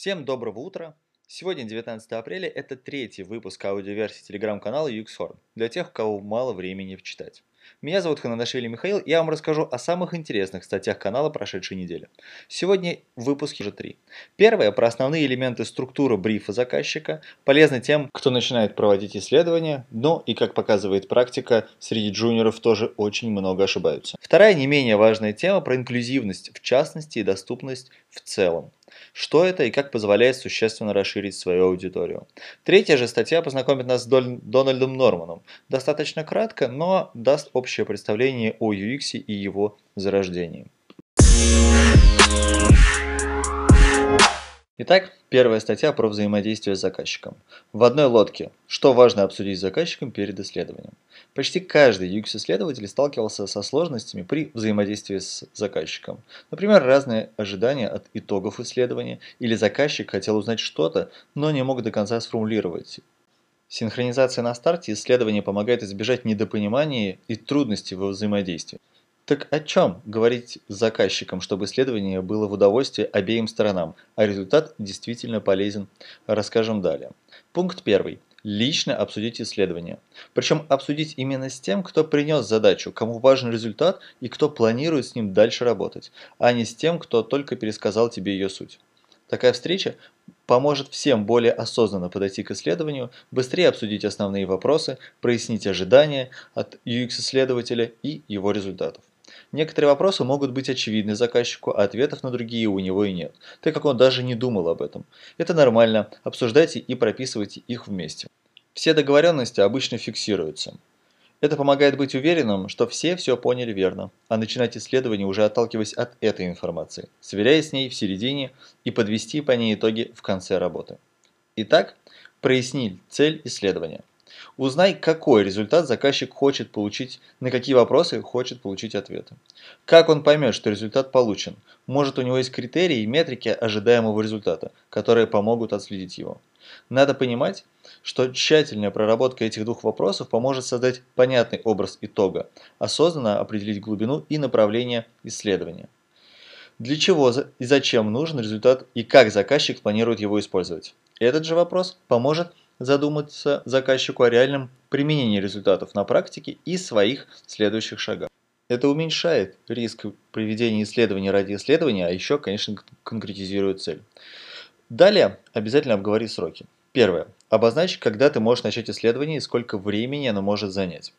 Всем доброго утра! Сегодня 19 апреля, это третий выпуск аудиоверсии телеграм-канала UXHorn, для тех, у кого мало времени читать. Меня зовут Хананашвили Михаил, и я вам расскажу о самых интересных статьях канала прошедшей недели. Сегодня в выпуске уже три. Первое про основные элементы структуры брифа заказчика, полезно тем, кто начинает проводить исследования, но и как показывает практика, среди джуниоров тоже очень много ошибаются. Вторая не менее важная тема про инклюзивность в частности и доступность в целом. Что это и как позволяет существенно расширить свою аудиторию. Третья же статья познакомит нас с Дональдом Норманом. Достаточно кратко, но даст общее представление о UX и его зарождении. Итак, первая статья про взаимодействие с заказчиком. В одной лодке. Что важно обсудить с заказчиком перед исследованием? Почти каждый UX-исследователь сталкивался со сложностями при взаимодействии с заказчиком. Например, разные ожидания от итогов исследования, или заказчик хотел узнать что-то, но не мог до конца сформулировать. Синхронизация на старте исследования помогает избежать недопонимания и трудностей во взаимодействии. Так о чем говорить с заказчиком, чтобы исследование было в удовольствие обеим сторонам, а результат действительно полезен, расскажем далее. Пункт первый. Лично обсудить исследование. Причем обсудить именно с тем, кто принес задачу, кому важен результат и кто планирует с ним дальше работать, а не с тем, кто только пересказал тебе ее суть. Такая встреча поможет всем более осознанно подойти к исследованию, быстрее обсудить основные вопросы, прояснить ожидания от UX-исследователя и его результатов. Некоторые вопросы могут быть очевидны заказчику, а ответов на другие у него и нет, так как он даже не думал об этом. Это нормально, обсуждайте и прописывайте их вместе. Все договоренности обычно фиксируются. Это помогает быть уверенным, что все все поняли верно, а начинать исследование уже отталкиваясь от этой информации, сверяясь с ней в середине и подвести по ней итоги в конце работы. Итак, проясни цель исследования. Узнай, какой результат заказчик хочет получить, на какие вопросы хочет получить ответы. Как он поймет, что результат получен? Может у него есть критерии и метрики ожидаемого результата, которые помогут отследить его. Надо понимать, что тщательная проработка этих двух вопросов поможет создать понятный образ итога, осознанно определить глубину и направление исследования. Для чего и зачем нужен результат и как заказчик планирует его использовать? Этот же вопрос поможет задуматься заказчику о реальном применении результатов на практике и своих следующих шагах. Это уменьшает риск проведения исследования ради исследования, а еще, конечно, конкретизирует цель. Далее обязательно обговори сроки. Первое. Обозначь, когда ты можешь начать исследование и сколько времени оно может занять.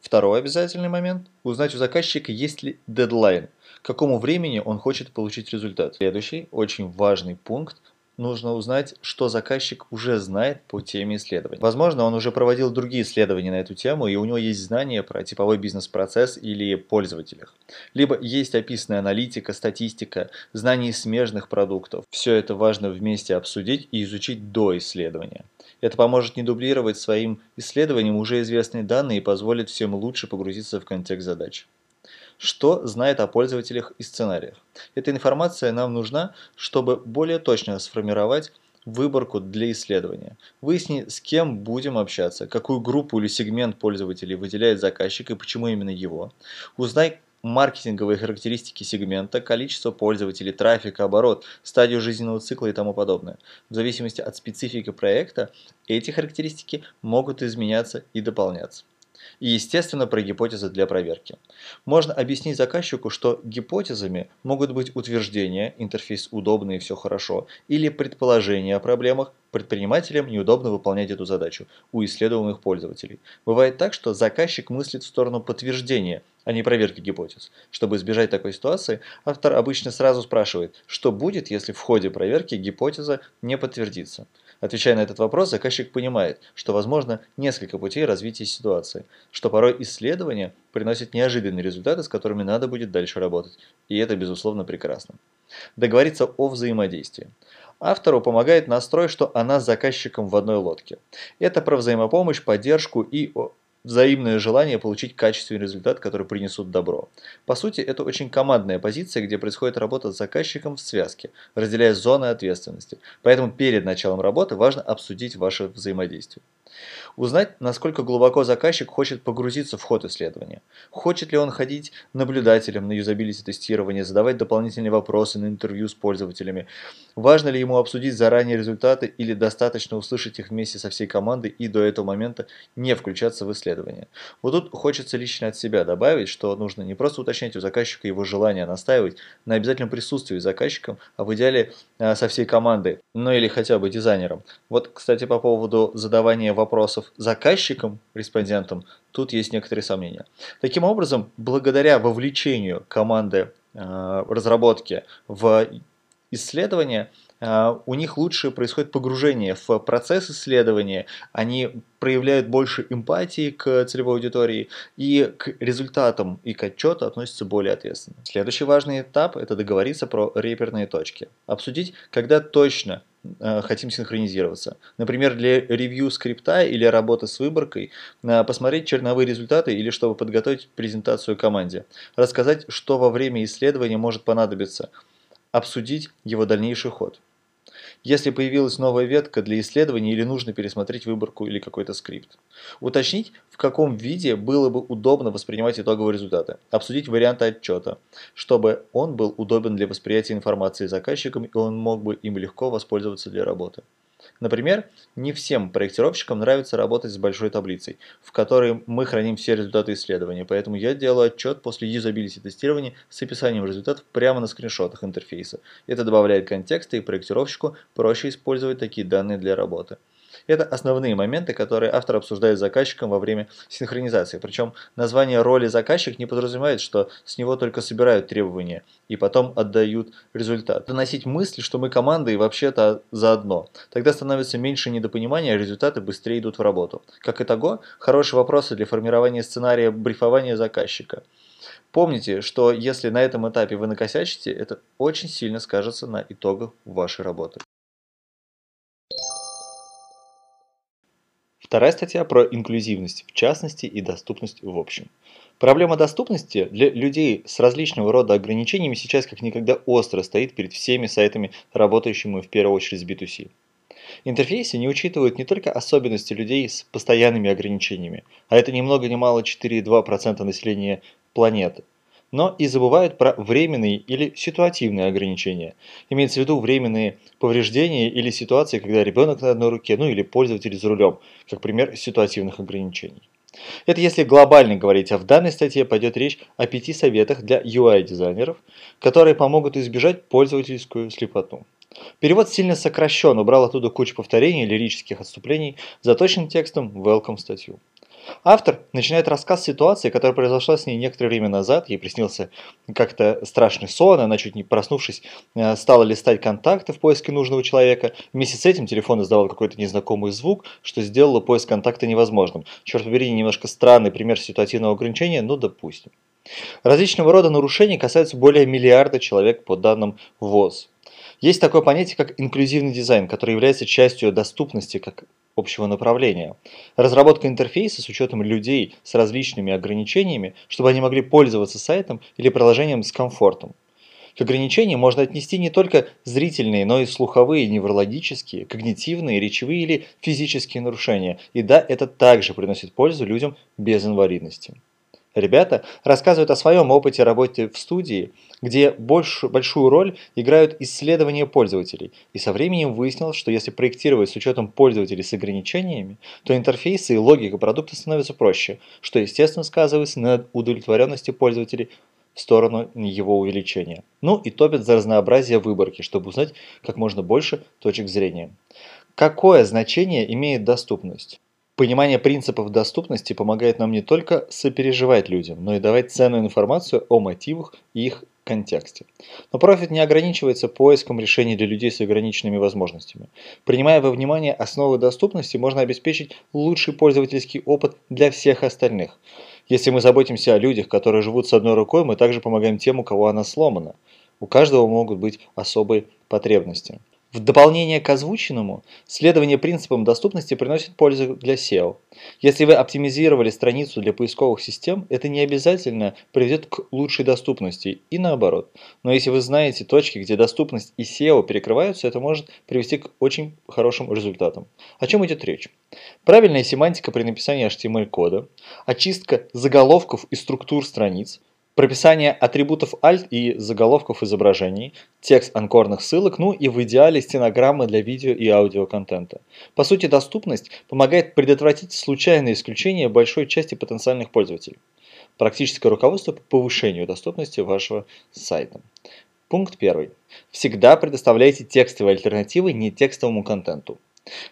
Второй обязательный момент – узнать у заказчика, есть ли дедлайн, к какому времени он хочет получить результат. Следующий, очень важный пункт нужно узнать, что заказчик уже знает по теме исследования. Возможно, он уже проводил другие исследования на эту тему, и у него есть знания про типовой бизнес-процесс или пользователях. Либо есть описанная аналитика, статистика, знания смежных продуктов. Все это важно вместе обсудить и изучить до исследования. Это поможет не дублировать своим исследованиям уже известные данные и позволит всем лучше погрузиться в контекст задач что знает о пользователях и сценариях. Эта информация нам нужна, чтобы более точно сформировать выборку для исследования. Выясни, с кем будем общаться, какую группу или сегмент пользователей выделяет заказчик и почему именно его. Узнай маркетинговые характеристики сегмента, количество пользователей, трафик, оборот, стадию жизненного цикла и тому подобное. В зависимости от специфики проекта эти характеристики могут изменяться и дополняться и, естественно, про гипотезы для проверки. Можно объяснить заказчику, что гипотезами могут быть утверждения, интерфейс удобный и все хорошо, или предположения о проблемах, предпринимателям неудобно выполнять эту задачу у исследуемых пользователей. Бывает так, что заказчик мыслит в сторону подтверждения, а не проверки гипотез. Чтобы избежать такой ситуации, автор обычно сразу спрашивает, что будет, если в ходе проверки гипотеза не подтвердится. Отвечая на этот вопрос, заказчик понимает, что возможно несколько путей развития ситуации, что порой исследования приносят неожиданные результаты, с которыми надо будет дальше работать. И это, безусловно, прекрасно. Договориться о взаимодействии. Автору помогает настрой, что она с заказчиком в одной лодке. Это про взаимопомощь, поддержку и взаимное желание получить качественный результат, который принесут добро. По сути, это очень командная позиция, где происходит работа с заказчиком в связке, разделяя зоны ответственности. Поэтому перед началом работы важно обсудить ваше взаимодействие. Узнать, насколько глубоко заказчик хочет погрузиться в ход исследования. Хочет ли он ходить наблюдателем на юзабилити тестирование, задавать дополнительные вопросы на интервью с пользователями. Важно ли ему обсудить заранее результаты или достаточно услышать их вместе со всей командой и до этого момента не включаться в исследование. Вот тут хочется лично от себя добавить, что нужно не просто уточнять у заказчика его желание настаивать на обязательном присутствии заказчиком, а в идеале а, со всей командой, ну или хотя бы дизайнером. Вот, кстати, по поводу задавания вопросов заказчикам, респондентам, тут есть некоторые сомнения. Таким образом, благодаря вовлечению команды э, разработки в исследование, у них лучше происходит погружение в процесс исследования, они проявляют больше эмпатии к целевой аудитории и к результатам и к отчету относятся более ответственно. Следующий важный этап – это договориться про реперные точки. Обсудить, когда точно Э, хотим синхронизироваться. Например, для ревью скрипта или работы с выборкой, э, посмотреть черновые результаты или чтобы подготовить презентацию команде. Рассказать, что во время исследования может понадобиться. Обсудить его дальнейший ход. Если появилась новая ветка для исследования или нужно пересмотреть выборку или какой-то скрипт. Уточнить, в каком виде было бы удобно воспринимать итоговые результаты. Обсудить варианты отчета, чтобы он был удобен для восприятия информации заказчиком и он мог бы им легко воспользоваться для работы. Например, не всем проектировщикам нравится работать с большой таблицей, в которой мы храним все результаты исследования, поэтому я делаю отчет после юзабилити тестирования с описанием результатов прямо на скриншотах интерфейса. Это добавляет контекста и проектировщику проще использовать такие данные для работы. Это основные моменты, которые автор обсуждает с заказчиком во время синхронизации. Причем название роли заказчик не подразумевает, что с него только собирают требования и потом отдают результат. Доносить мысли, что мы команда и вообще-то заодно. Тогда становится меньше недопонимания, а результаты быстрее идут в работу. Как итого, хорошие вопросы для формирования сценария брифования заказчика. Помните, что если на этом этапе вы накосячите, это очень сильно скажется на итогах вашей работы. Вторая статья про инклюзивность в частности и доступность в общем. Проблема доступности для людей с различного рода ограничениями сейчас как никогда остро стоит перед всеми сайтами, работающими в первую очередь с B2C. Интерфейсы не учитывают не только особенности людей с постоянными ограничениями, а это ни много ни мало 4,2% населения планеты но и забывают про временные или ситуативные ограничения. Имеется в виду временные повреждения или ситуации, когда ребенок на одной руке, ну или пользователь за рулем, как пример ситуативных ограничений. Это если глобально говорить, а в данной статье пойдет речь о пяти советах для UI-дизайнеров, которые помогут избежать пользовательскую слепоту. Перевод сильно сокращен, убрал оттуда кучу повторений, лирических отступлений, заточен текстом welcome статью. Автор начинает рассказ ситуации, которая произошла с ней некоторое время назад. Ей приснился как-то страшный сон, она чуть не проснувшись э, стала листать контакты в поиске нужного человека. Вместе с этим телефон издавал какой-то незнакомый звук, что сделало поиск контакта невозможным. Черт побери, немножко странный пример ситуативного ограничения, но допустим. Различного рода нарушений касаются более миллиарда человек по данным ВОЗ. Есть такое понятие, как инклюзивный дизайн, который является частью доступности как общего направления. Разработка интерфейса с учетом людей с различными ограничениями, чтобы они могли пользоваться сайтом или приложением с комфортом. К ограничениям можно отнести не только зрительные, но и слуховые, неврологические, когнитивные, речевые или физические нарушения. И да, это также приносит пользу людям без инвалидности. Ребята рассказывают о своем опыте работы в студии, где больш, большую роль играют исследования пользователей. И со временем выяснилось, что если проектировать с учетом пользователей с ограничениями, то интерфейсы и логика продукта становятся проще, что естественно сказывается на удовлетворенности пользователей в сторону его увеличения. Ну и топят за разнообразие выборки, чтобы узнать как можно больше точек зрения. Какое значение имеет доступность? Понимание принципов доступности помогает нам не только сопереживать людям, но и давать ценную информацию о мотивах и их контексте. Но профит не ограничивается поиском решений для людей с ограниченными возможностями. Принимая во внимание основы доступности, можно обеспечить лучший пользовательский опыт для всех остальных. Если мы заботимся о людях, которые живут с одной рукой, мы также помогаем тем, у кого она сломана. У каждого могут быть особые потребности. В дополнение к озвученному, следование принципам доступности приносит пользу для SEO. Если вы оптимизировали страницу для поисковых систем, это не обязательно приведет к лучшей доступности и наоборот. Но если вы знаете точки, где доступность и SEO перекрываются, это может привести к очень хорошим результатам. О чем идет речь? Правильная семантика при написании HTML-кода, очистка заголовков и структур страниц – прописание атрибутов alt и заголовков изображений, текст анкорных ссылок, ну и в идеале стенограммы для видео и аудиоконтента. По сути, доступность помогает предотвратить случайные исключения большой части потенциальных пользователей. Практическое руководство по повышению доступности вашего сайта. Пункт первый. Всегда предоставляйте текстовые альтернативы нетекстовому контенту.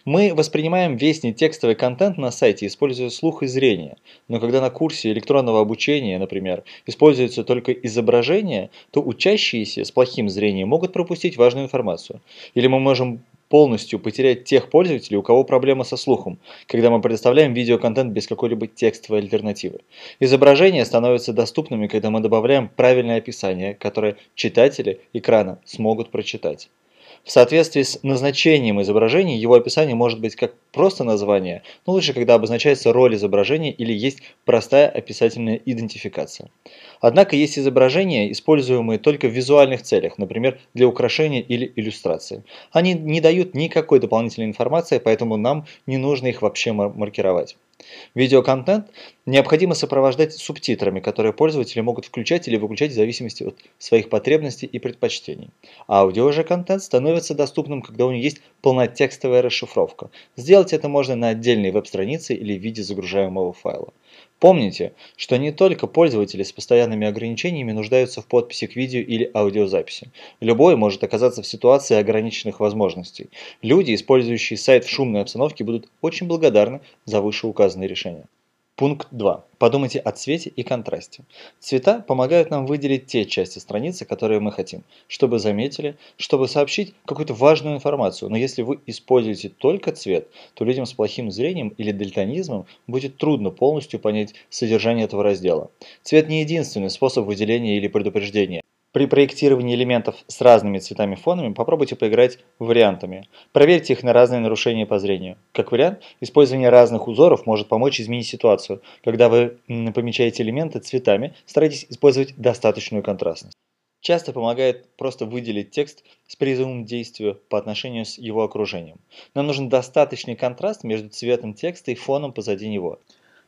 Мы воспринимаем весь нетекстовый контент на сайте, используя слух и зрение. Но когда на курсе электронного обучения, например, используется только изображение, то учащиеся с плохим зрением могут пропустить важную информацию. Или мы можем полностью потерять тех пользователей, у кого проблема со слухом, когда мы предоставляем видеоконтент без какой-либо текстовой альтернативы. Изображения становятся доступными, когда мы добавляем правильное описание, которое читатели экрана смогут прочитать. В соответствии с назначением изображения его описание может быть как просто название, но лучше, когда обозначается роль изображения или есть простая описательная идентификация. Однако есть изображения, используемые только в визуальных целях, например, для украшения или иллюстрации. Они не дают никакой дополнительной информации, поэтому нам не нужно их вообще маркировать. Видеоконтент необходимо сопровождать субтитрами, которые пользователи могут включать или выключать в зависимости от своих потребностей и предпочтений. Аудио же контент становится доступным, когда у него есть полнотекстовая расшифровка. Сделать это можно на отдельной веб-странице или в виде загружаемого файла. Помните, что не только пользователи с постоянными ограничениями нуждаются в подписи к видео или аудиозаписи. Любой может оказаться в ситуации ограниченных возможностей. Люди, использующие сайт в шумной обстановке, будут очень благодарны за вышеуказанные решения. Пункт 2. Подумайте о цвете и контрасте. Цвета помогают нам выделить те части страницы, которые мы хотим, чтобы заметили, чтобы сообщить какую-то важную информацию. Но если вы используете только цвет, то людям с плохим зрением или дальтонизмом будет трудно полностью понять содержание этого раздела. Цвет не единственный способ выделения или предупреждения. При проектировании элементов с разными цветами фонами попробуйте поиграть вариантами. Проверьте их на разные нарушения по зрению. Как вариант, использование разных узоров может помочь изменить ситуацию. Когда вы помечаете элементы цветами, старайтесь использовать достаточную контрастность. Часто помогает просто выделить текст с призывом действию по отношению с его окружением. Нам нужен достаточный контраст между цветом текста и фоном позади него.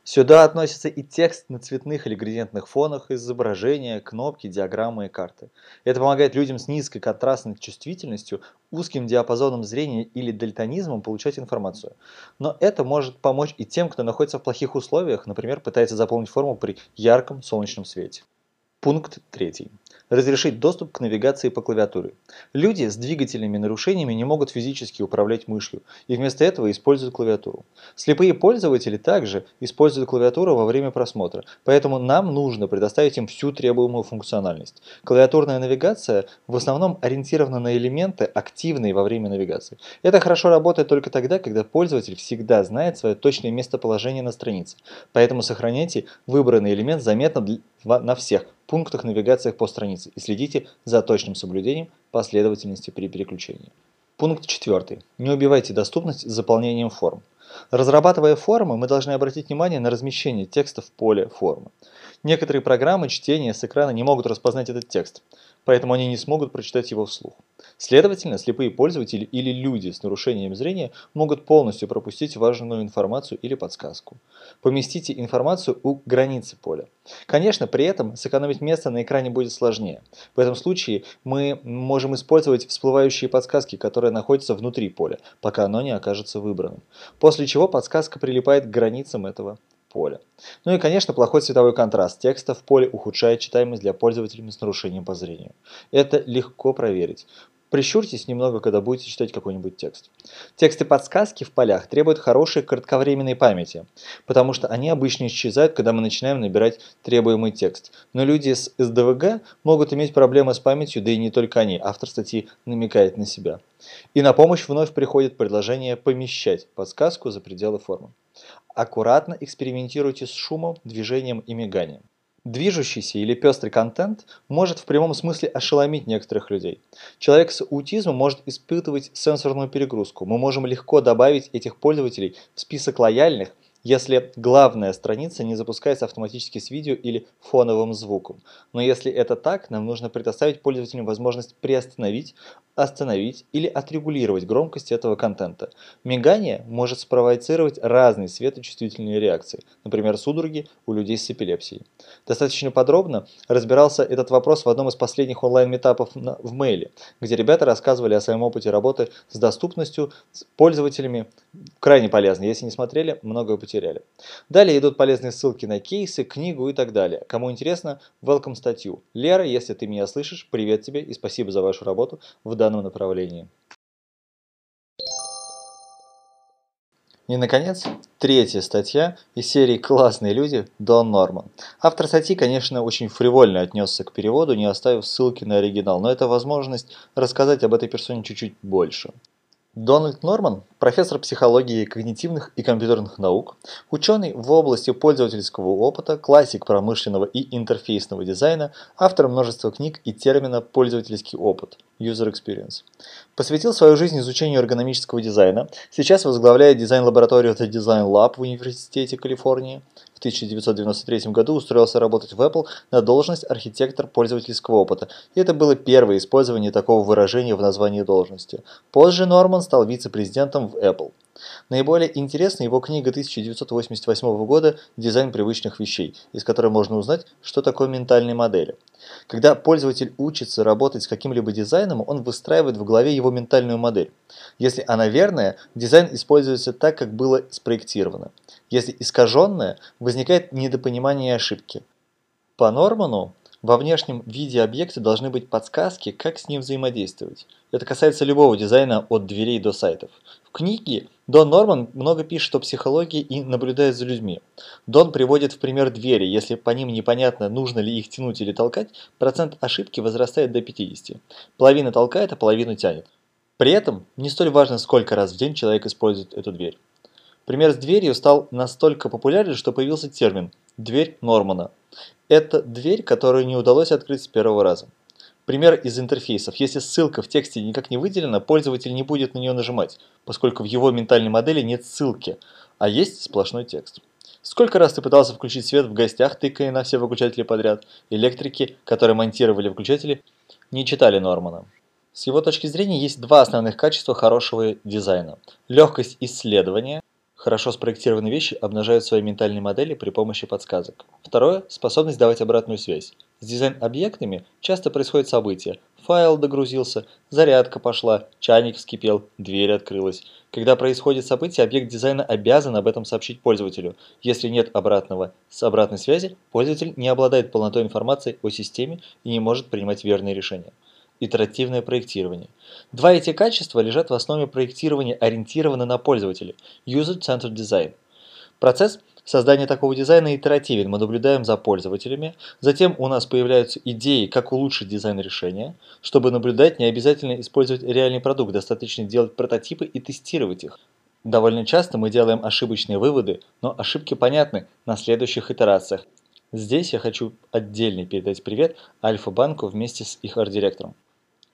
Сюда относится и текст на цветных или градиентных фонах, изображения, кнопки, диаграммы и карты. Это помогает людям с низкой контрастной чувствительностью, узким диапазоном зрения или дальтонизмом получать информацию. Но это может помочь и тем, кто находится в плохих условиях, например, пытается заполнить форму при ярком солнечном свете. Пункт 3. Разрешить доступ к навигации по клавиатуре. Люди с двигательными нарушениями не могут физически управлять мышью и вместо этого используют клавиатуру. Слепые пользователи также используют клавиатуру во время просмотра, поэтому нам нужно предоставить им всю требуемую функциональность. Клавиатурная навигация в основном ориентирована на элементы, активные во время навигации. Это хорошо работает только тогда, когда пользователь всегда знает свое точное местоположение на странице, поэтому сохраняйте выбранный элемент заметно на всех пунктах навигации по странице и следите за точным соблюдением последовательности при переключении. Пункт 4. Не убивайте доступность с заполнением форм. Разрабатывая формы, мы должны обратить внимание на размещение текста в поле формы. Некоторые программы чтения с экрана не могут распознать этот текст, поэтому они не смогут прочитать его вслух. Следовательно, слепые пользователи или люди с нарушением зрения могут полностью пропустить важную информацию или подсказку. Поместите информацию у границы поля. Конечно, при этом сэкономить место на экране будет сложнее. В этом случае мы можем использовать всплывающие подсказки, которые находятся внутри поля, пока оно не окажется выбранным. После чего подсказка прилипает к границам этого поля. Ну и, конечно, плохой цветовой контраст текста в поле ухудшает читаемость для пользователей с нарушением по зрению. Это легко проверить. Прищурьтесь немного, когда будете читать какой-нибудь текст. Тексты-подсказки в полях требуют хорошей кратковременной памяти, потому что они обычно исчезают, когда мы начинаем набирать требуемый текст. Но люди с СДВГ могут иметь проблемы с памятью, да и не только они, автор статьи намекает на себя. И на помощь вновь приходит предложение помещать подсказку за пределы формы. Аккуратно экспериментируйте с шумом, движением и миганием. Движущийся или пестрый контент может в прямом смысле ошеломить некоторых людей. Человек с аутизмом может испытывать сенсорную перегрузку. Мы можем легко добавить этих пользователей в список лояльных – если главная страница не запускается автоматически с видео или фоновым звуком. Но если это так, нам нужно предоставить пользователям возможность приостановить, остановить или отрегулировать громкость этого контента. Мигание может спровоцировать разные светочувствительные реакции, например, судороги у людей с эпилепсией. Достаточно подробно разбирался этот вопрос в одном из последних онлайн-метапов в мейле, где ребята рассказывали о своем опыте работы с доступностью с пользователями. Крайне полезно. Если не смотрели, многое потеряли потеряли. Далее идут полезные ссылки на кейсы, книгу и так далее. Кому интересно, welcome статью. Лера, если ты меня слышишь, привет тебе и спасибо за вашу работу в данном направлении. И, наконец, третья статья из серии «Классные люди» Дон Норман. Автор статьи, конечно, очень фривольно отнесся к переводу, не оставив ссылки на оригинал, но это возможность рассказать об этой персоне чуть-чуть больше. Дональд Норман – профессор психологии когнитивных и компьютерных наук, ученый в области пользовательского опыта, классик промышленного и интерфейсного дизайна, автор множества книг и термина «пользовательский опыт» – User Experience. Посвятил свою жизнь изучению эргономического дизайна, сейчас возглавляет дизайн-лабораторию The Design Lab в Университете Калифорнии – в 1993 году устроился работать в Apple на должность архитектор пользовательского опыта, и это было первое использование такого выражения в названии должности. Позже Норман стал вице-президентом в Apple. Наиболее интересна его книга 1988 года «Дизайн привычных вещей», из которой можно узнать, что такое ментальные модели. Когда пользователь учится работать с каким-либо дизайном, он выстраивает в голове его ментальную модель. Если она верная, дизайн используется так, как было спроектировано. Если искаженная, возникает недопонимание и ошибки. По Норману, во внешнем виде объекта должны быть подсказки, как с ним взаимодействовать. Это касается любого дизайна от дверей до сайтов. В книге Дон Норман много пишет о психологии и наблюдает за людьми. Дон приводит в пример двери. Если по ним непонятно, нужно ли их тянуть или толкать, процент ошибки возрастает до 50. Половина толкает, а половину тянет. При этом не столь важно, сколько раз в день человек использует эту дверь. Пример с дверью стал настолько популярен, что появился термин «дверь Нормана». Это дверь, которую не удалось открыть с первого раза. Пример из интерфейсов. Если ссылка в тексте никак не выделена, пользователь не будет на нее нажимать, поскольку в его ментальной модели нет ссылки, а есть сплошной текст. Сколько раз ты пытался включить свет в гостях, тыкая на все выключатели подряд? Электрики, которые монтировали выключатели, не читали Нормана. С его точки зрения есть два основных качества хорошего дизайна. Легкость исследования Хорошо спроектированные вещи обнажают свои ментальные модели при помощи подсказок. Второе – способность давать обратную связь. С дизайн-объектами часто происходят события. Файл догрузился, зарядка пошла, чайник вскипел, дверь открылась. Когда происходит событие, объект дизайна обязан об этом сообщить пользователю. Если нет обратного с обратной связи, пользователь не обладает полнотой информации о системе и не может принимать верные решения итеративное проектирование. Два эти качества лежат в основе проектирования, ориентированы на пользователя – User-Centered Design. Процесс создания такого дизайна итеративен. Мы наблюдаем за пользователями, затем у нас появляются идеи, как улучшить дизайн решения. Чтобы наблюдать, не обязательно использовать реальный продукт, достаточно делать прототипы и тестировать их. Довольно часто мы делаем ошибочные выводы, но ошибки понятны на следующих итерациях. Здесь я хочу отдельно передать привет Альфа-банку вместе с их арт-директором.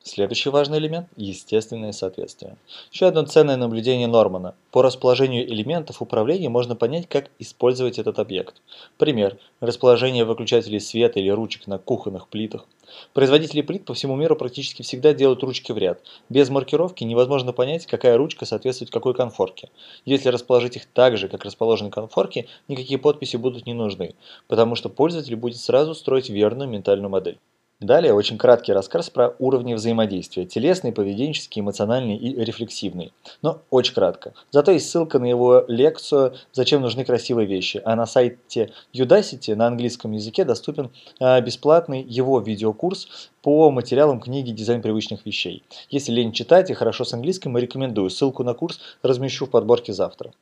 Следующий важный элемент – естественное соответствие. Еще одно ценное наблюдение Нормана. По расположению элементов управления можно понять, как использовать этот объект. Пример – расположение выключателей света или ручек на кухонных плитах. Производители плит по всему миру практически всегда делают ручки в ряд. Без маркировки невозможно понять, какая ручка соответствует какой конфорке. Если расположить их так же, как расположены конфорки, никакие подписи будут не нужны, потому что пользователь будет сразу строить верную ментальную модель. Далее очень краткий рассказ про уровни взаимодействия. Телесный, поведенческий, эмоциональный и рефлексивный. Но очень кратко. Зато есть ссылка на его лекцию «Зачем нужны красивые вещи». А на сайте Udacity на английском языке доступен а, бесплатный его видеокурс по материалам книги «Дизайн привычных вещей». Если лень читать и хорошо с английским, рекомендую. Ссылку на курс размещу в подборке завтра.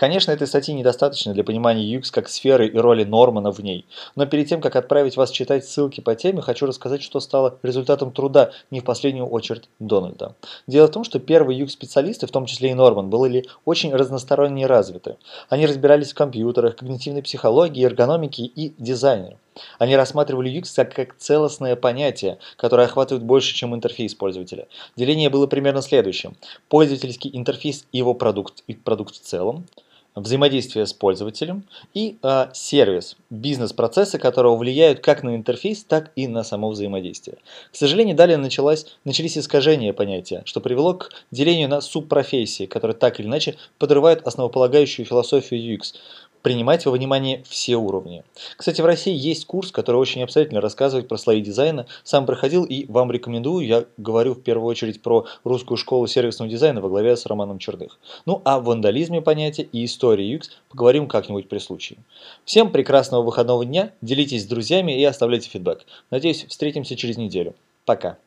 Конечно, этой статьи недостаточно для понимания UX как сферы и роли Нормана в ней, но перед тем, как отправить вас читать ссылки по теме, хочу рассказать, что стало результатом труда не в последнюю очередь Дональда. Дело в том, что первые UX-специалисты, в том числе и Норман, были очень разносторонне развиты. Они разбирались в компьютерах, когнитивной психологии, эргономике и дизайне. Они рассматривали UX как, как целостное понятие, которое охватывает больше, чем интерфейс пользователя. Деление было примерно следующим. Пользовательский интерфейс и его продукт, и продукт в целом – взаимодействие с пользователем и э, сервис, бизнес-процессы, которые влияют как на интерфейс, так и на само взаимодействие. К сожалению, далее началось, начались искажения понятия, что привело к делению на субпрофессии, которые так или иначе подрывают основополагающую философию UX принимать во внимание все уровни. Кстати, в России есть курс, который очень обстоятельно рассказывает про слои дизайна. Сам проходил и вам рекомендую. Я говорю в первую очередь про русскую школу сервисного дизайна во главе с Романом Черных. Ну а вандализме понятия и истории UX поговорим как-нибудь при случае. Всем прекрасного выходного дня, делитесь с друзьями и оставляйте фидбэк. Надеюсь, встретимся через неделю. Пока.